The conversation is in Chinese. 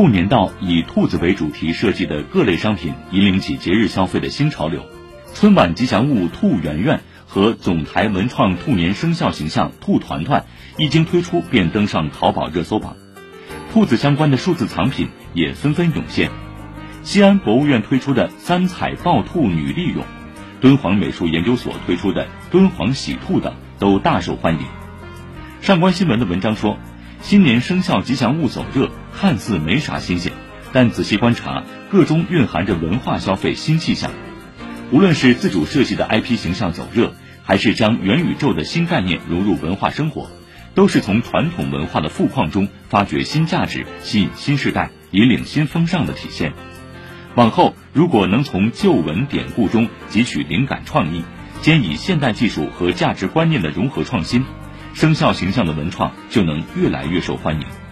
兔年到以兔子为主题设计的各类商品引领起节日消费的新潮流。春晚吉祥物兔圆圆和总台文创兔年生肖形象兔团团一经推出便登上淘宝热搜榜，兔子相关的数字藏品也纷纷涌现。西安博物院推出的三彩抱兔女立俑，敦煌美术研究所推出的敦煌喜兔等都大受欢迎。上官新闻的文章说，新年生肖吉祥物走热看似没啥新鲜，但仔细观察，各中蕴含着文化消费新气象。无论是自主设计的 IP 形象走热，还是将元宇宙的新概念融入文化生活，都是从传统文化的富矿中发掘新价值，吸引新时代，引领新风尚的体现。往后，如果能从旧文典故中汲取灵感创意，兼以现代技术和价值观念的融合创新，生肖形象的文创就能越来越受欢迎。